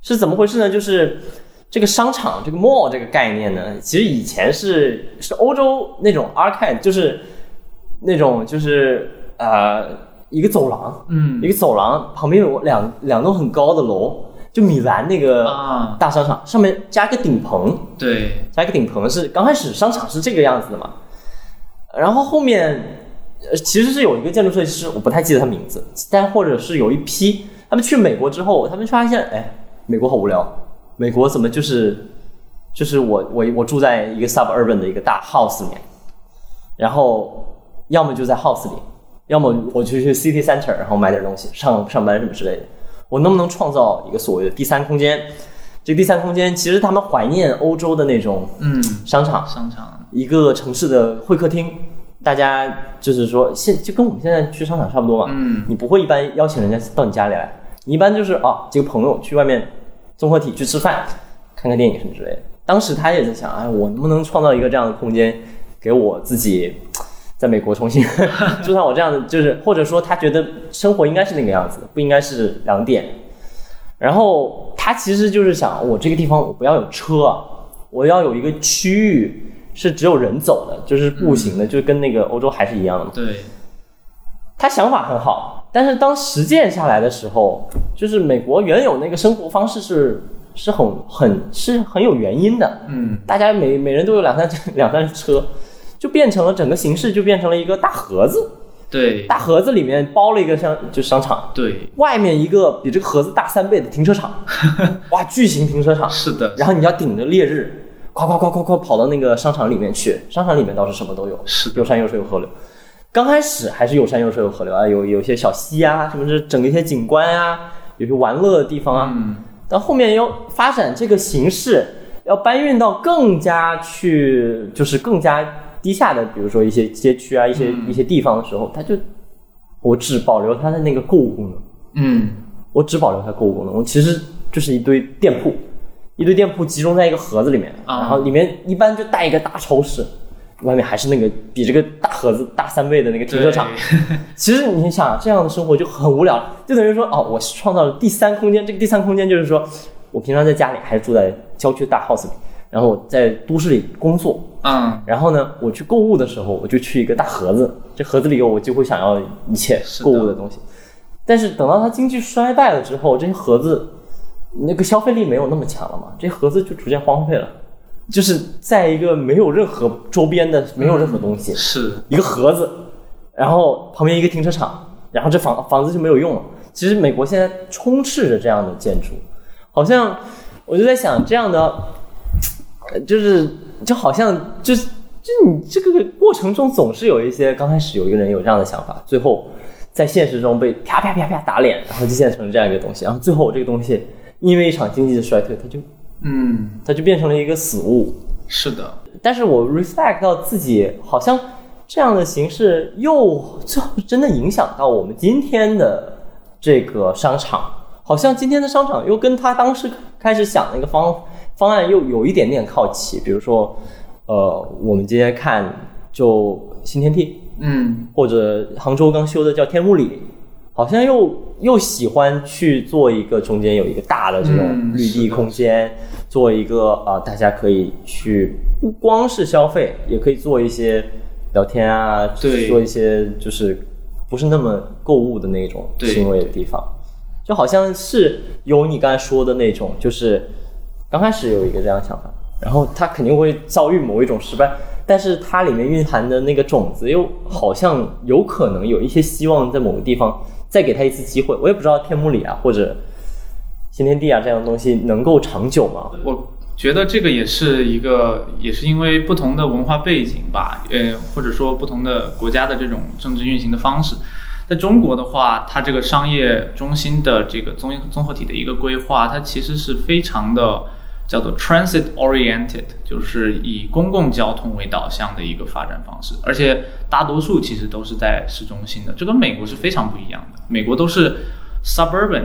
是怎么回事呢？就是这个商场这个 mall 这个概念呢，其实以前是是欧洲那种 arcade，就是那种就是呃一个走廊，嗯一个走廊旁边有两两栋很高的楼，就米兰那个啊，大商场上面加个顶棚，对，加一个顶棚是刚开始商场是这个样子的嘛，然后后面呃其实是有一个建筑设计师，我不太记得他名字，但或者是有一批他们去美国之后，他们发现哎，美国好无聊，美国怎么就是就是我我我住在一个 suburban 的一个大 house 里面，然后要么就在 house 里，要么我就去 city center，然后买点东西上上班什么之类的。我能不能创造一个所谓的第三空间？这个第三空间其实他们怀念欧洲的那种嗯，商场，商场，一个城市的会客厅，大家就是说现就跟我们现在去商场差不多嘛。嗯，你不会一般邀请人家到你家里来，你一般就是啊几个朋友去外面综合体去吃饭，看看电影什么之类的。当时他也在想，哎，我能不能创造一个这样的空间，给我自己在美国重新 (laughs) 就像我这样的，就是或者说他觉得生活应该是那个样子，不应该是两点。然后他其实就是想，我这个地方我不要有车啊，我要有一个区域是只有人走的，就是步行的，就跟那个欧洲还是一样的。对，他想法很好，但是当实践下来的时候，就是美国原有那个生活方式是是很很是很有原因的。嗯，大家每每人都有两三两三车，就变成了整个形式就变成了一个大盒子，对，大盒子里面包了一个像就商场，对，外面一个比这个盒子大三倍的停车场，(laughs) 哇，巨型停车场，是的，然后你要顶着烈日，夸夸夸夸夸跑到那个商场里面去，商场里面倒是什么都有，是有山有水有河流。刚开始还是有山有水有河流啊，有有些小溪啊，什么是整个一些景观啊，有些玩乐的地方啊。嗯，但后面要发展这个形式，要搬运到更加去就是更加低下的，比如说一些街区啊，一些、嗯一些地方的时候，它就我只保留它的那个购物功能。嗯，我只保留它购物功能，我其实就是一堆店铺，一堆店铺集中在一个盒子里面，啊然后里面一般就带一个大超市，外面还是那个比这个大盒子大三倍的那个停车场。(laughs) 其实你想，这样的生活就很无聊，就等于说，哦，我创造了第三空间。这个第三空间就是说，我平常在家里还是住在郊区大 house 里，然后我在都市里工作，嗯，然后呢，我去购物的时候，我就去一个大盒子，这盒子里有我几乎想要一切购物的东西。但是等到它经济衰败了之后，这些盒子那个消费力没有那么强了嘛，这些盒子就逐渐荒废了，就是在一个没有任何周边的、没有任何东西，是，一个盒子，然后旁边一个停车场，然后这房房子就没有用了。其实美国现在充斥着这样的建筑，好像我就在想，这样的，呃就是就好像就是就你这个过程中总是有一些刚开始有一个人有这样的想法，最后在现实中被啪啪啪啪打脸，然后就变成这样一个东西，然后最后这个东西因为一场经济的衰退，它就嗯，它就变成了一个死物。是的，但是我 respect 到自己好像这样的形式又就真的影响到我们今天的这个商场，好像今天的商场又跟他当时开始想那个方方案又有一点点靠齐，比如说，呃，我们今天看就新天地，嗯，或者杭州刚修的叫天目里，好像又又喜欢去做一个中间有一个大的这种绿地空间，做一个啊、大家可以去不光是消费，也可以做一些聊天啊，对。做一些就是不是那么购物的那种对。行为的地方，就好像是有你刚才说的那种，就是刚开始有一个这样想法，然后它肯定会遭遇某一种失败，但是它里面蕴含的那个种子又好像有可能有一些希望在某个地方再给他一次机会。我也不知道天幕里啊或者新天地啊这样的东西能够长久吗？我觉得这个也是一个，也是因为不同的文化背景吧，呃，或者说不同的国家的这种政治运行的方式。在中国的话，它这个商业中心的这个综综合体的一个规划，它其实是非常的叫做 transit oriented，就是以公共交通为导向的一个发展方式，而且大多数其实都是在市中心的，这跟美国是非常不一样的。美国都是 suburban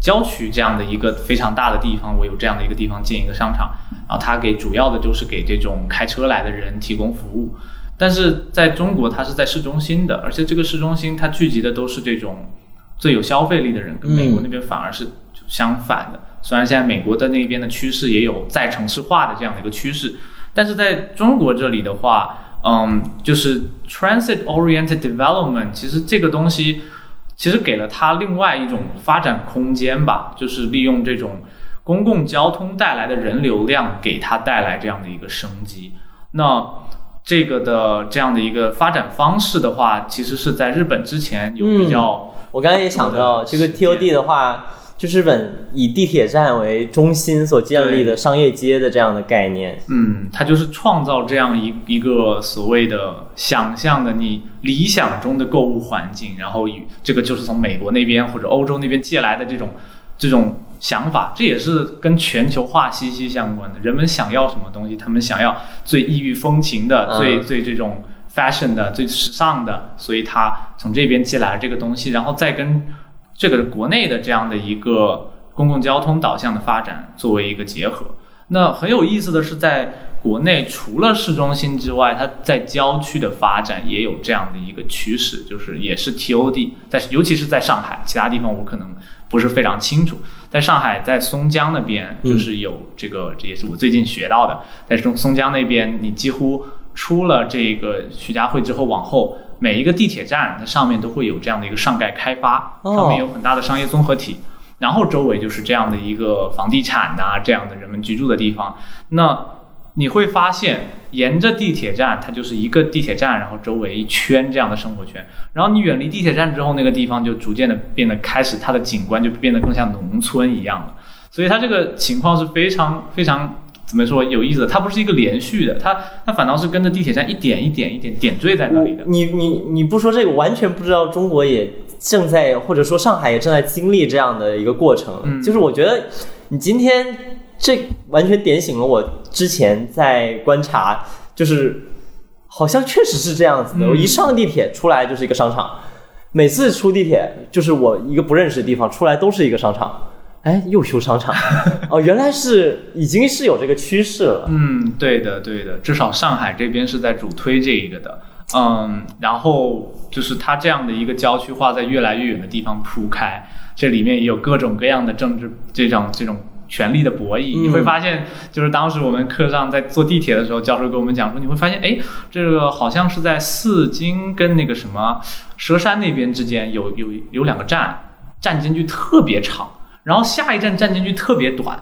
郊区这样的一个非常大的地方，我有这样的一个地方建一个商场，然后它给主要的就是给这种开车来的人提供服务。但是在中国，它是在市中心的，而且这个市中心它聚集的都是这种最有消费力的人，跟美国那边反而是相反的。虽然现在美国的那边的趋势也有再城市化的这样的一个趋势，但是在中国这里的话，嗯，就是 transit oriented development，其实这个东西其实给了它另外一种发展空间吧，就是利用这种公共交通带来的人流量，给它带来这样的一个生机。那这个的这样的一个发展方式的话，其实是在日本之前有比较。我刚才也想到，这个 TOD 的话，就日本以地铁站为中心所建立的商业街的这样的概念。嗯，它就是创造这样一一个所谓的想象的你理想中的购物环境，然后与这个就是从美国那边或者欧洲那边借来的这种这种。想法，这也是跟全球化息息相关的。人们想要什么东西，他们想要最异域风情的、最最这种 fashion 的、最时尚的，所以他从这边借来了这个东西，然后再跟这个国内的这样的一个公共交通导向的发展作为一个结合。那很有意思的是，在国内除了市中心之外，它在郊区的发展也有这样的一个趋势，就是也是 TOD，在尤其是在上海，其他地方我可能不是非常清楚。在上海，在松江那边，就是有这个，这也是我最近学到的。在松松江那边，你几乎出了这个徐家汇之后，往后每一个地铁站，它上面都会有这样的一个上盖开发，上面有很大的商业综合体，然后周围就是这样的一个房地产呐，这样的人们居住的地方。那你会发现，沿着地铁站，它就是一个地铁站，然后周围一圈这样的生活圈。然后你远离地铁站之后，那个地方就逐渐的变得开始，它的景观就变得更像农村一样了。所以它这个情况是非常非常怎么说有意思的？它不是一个连续的，它它反倒是跟着地铁站一点一点一点点缀在那里的。你你你不说这个，完全不知道中国也正在，或者说上海也正在经历这样的一个过程。就是我觉得你今天。这完全点醒了我之前在观察，就是好像确实是这样子的。我一上地铁出来就是一个商场，每次出地铁就是我一个不认识的地方出来都是一个商场。哎，又修商场 (laughs) 哦，原来是已经是有这个趋势了。嗯，对的，对的，至少上海这边是在主推这一个的。嗯，然后就是它这样的一个郊区化在越来越远的地方铺开，这里面也有各种各样的政治这种这种。权力的博弈，你会发现，就是当时我们课上在坐地铁的时候，教授跟我们讲说，你会发现，哎，这个好像是在四京跟那个什么佘山那边之间有有有两个站，站间距特别长，然后下一站站间距特别短，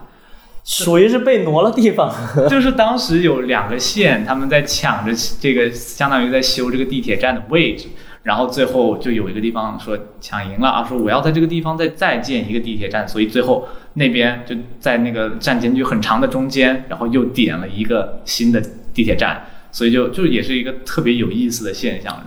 属于是被挪了地方。(laughs) 就是当时有两个县，他们在抢着这个，相当于在修这个地铁站的位置。然后最后就有一个地方说抢赢了啊，说我要在这个地方再再建一个地铁站，所以最后那边就在那个站间距很长的中间，然后又点了一个新的地铁站，所以就就也是一个特别有意思的现象。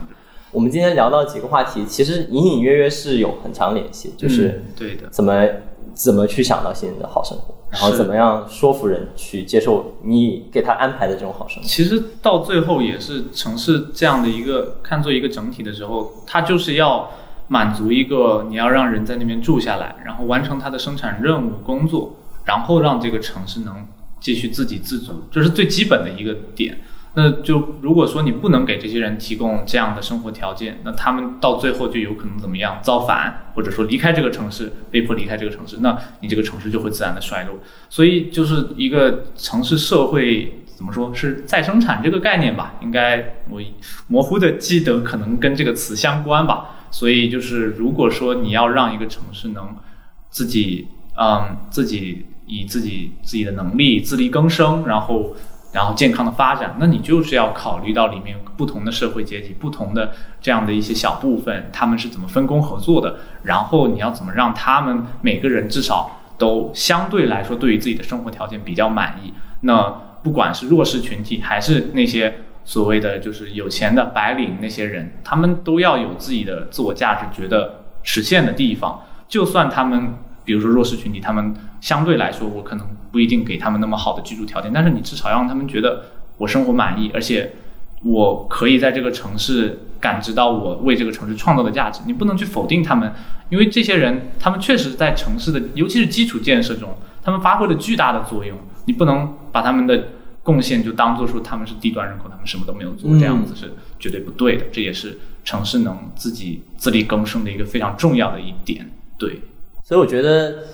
我们今天聊到几个话题，其实隐隐约约是有很强联系，就是对的，怎么怎么去想到新的好生活。然后怎么样说服人去接受你给他安排的这种好生活？其实到最后也是城市这样的一个看作一个整体的时候，它就是要满足一个你要让人在那边住下来，然后完成他的生产任务工作，然后让这个城市能继续自给自足，这是最基本的一个点。那就如果说你不能给这些人提供这样的生活条件，那他们到最后就有可能怎么样造反，或者说离开这个城市，被迫离开这个城市，那你这个城市就会自然的衰落。所以就是一个城市社会怎么说是再生产这个概念吧，应该我模糊的记得可能跟这个词相关吧。所以就是如果说你要让一个城市能自己嗯自己以自己自己的能力自力更生，然后。然后健康的发展，那你就是要考虑到里面不同的社会阶级、不同的这样的一些小部分，他们是怎么分工合作的。然后你要怎么让他们每个人至少都相对来说对于自己的生活条件比较满意。那不管是弱势群体，还是那些所谓的就是有钱的白领那些人，他们都要有自己的自我价值觉得实现的地方。就算他们。比如说弱势群体，他们相对来说，我可能不一定给他们那么好的居住条件，但是你至少让他们觉得我生活满意，而且我可以在这个城市感知到我为这个城市创造的价值。你不能去否定他们，因为这些人他们确实在城市的，尤其是基础建设中，他们发挥了巨大的作用。你不能把他们的贡献就当做说他们是低端人口，他们什么都没有做，这样子是绝对不对的。这也是城市能自己自力更生的一个非常重要的一点。对。所以我觉得，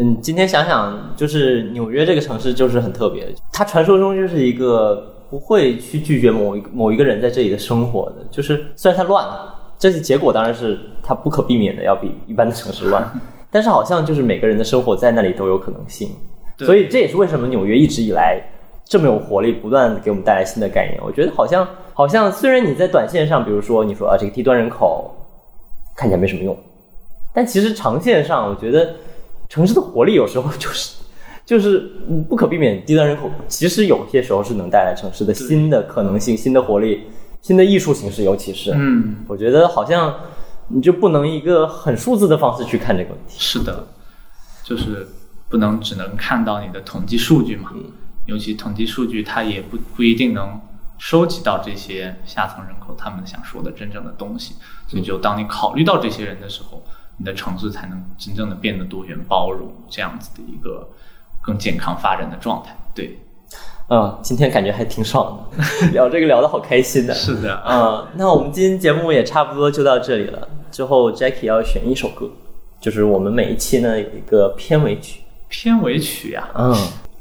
嗯，今天想想，就是纽约这个城市就是很特别，它传说中就是一个不会去拒绝某一某一个人在这里的生活的，就是虽然它乱了，这些结果当然是它不可避免的要比一般的城市乱，(laughs) 但是好像就是每个人的生活在那里都有可能性，所以这也是为什么纽约一直以来这么有活力，不断给我们带来新的概念。我觉得好像好像虽然你在短线上，比如说你说啊这个低端人口看起来没什么用，但其实长线上，我觉得城市的活力有时候 (laughs) 就是就是嗯不可避免，低端人口其实有些时候是能带来城市的新的可能性、新的活力、新的艺术形式，尤其是嗯，我觉得好像你就不能一个很数字的方式去看这个问题。是的，就是不能只能看到你的统计数据嘛，尤其统计数据它也不不一定能收集到这些下层人口他们想说的真正的东西，所以就当你考虑到这些人的时候，你的城市才能真正的变得多元包容，这样子的一个更健康发展的状态。对，嗯，今天感觉还挺爽的，聊这个聊的好开心的。(laughs) 是的，嗯，那我们今天节目也差不多就到这里了。之后 Jackie 要选一首歌，就是我们每一期呢有一个片尾曲。片尾曲呀、嗯，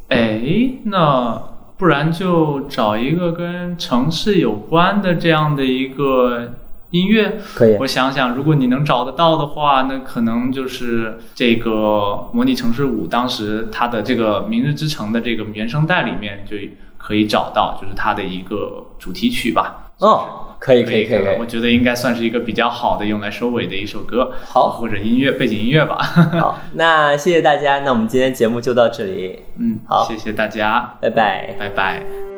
哎，那不然就找一个跟城市有关的这样的一个音乐。可以。我想想，如果你能找得到的话，那可能就是这个《模拟城市五》当时它的这个《明日之城》的这个原声带里面就可以找到，就是它的一个主题曲吧。哦，可以，可以，可以，可以。我觉得应该算是一个比较好的用来收尾的一首歌，好或者音乐背景音乐吧。(laughs) 好，那谢谢大家，那我们今天节目就到这里，嗯，好谢谢大家，拜拜。拜拜。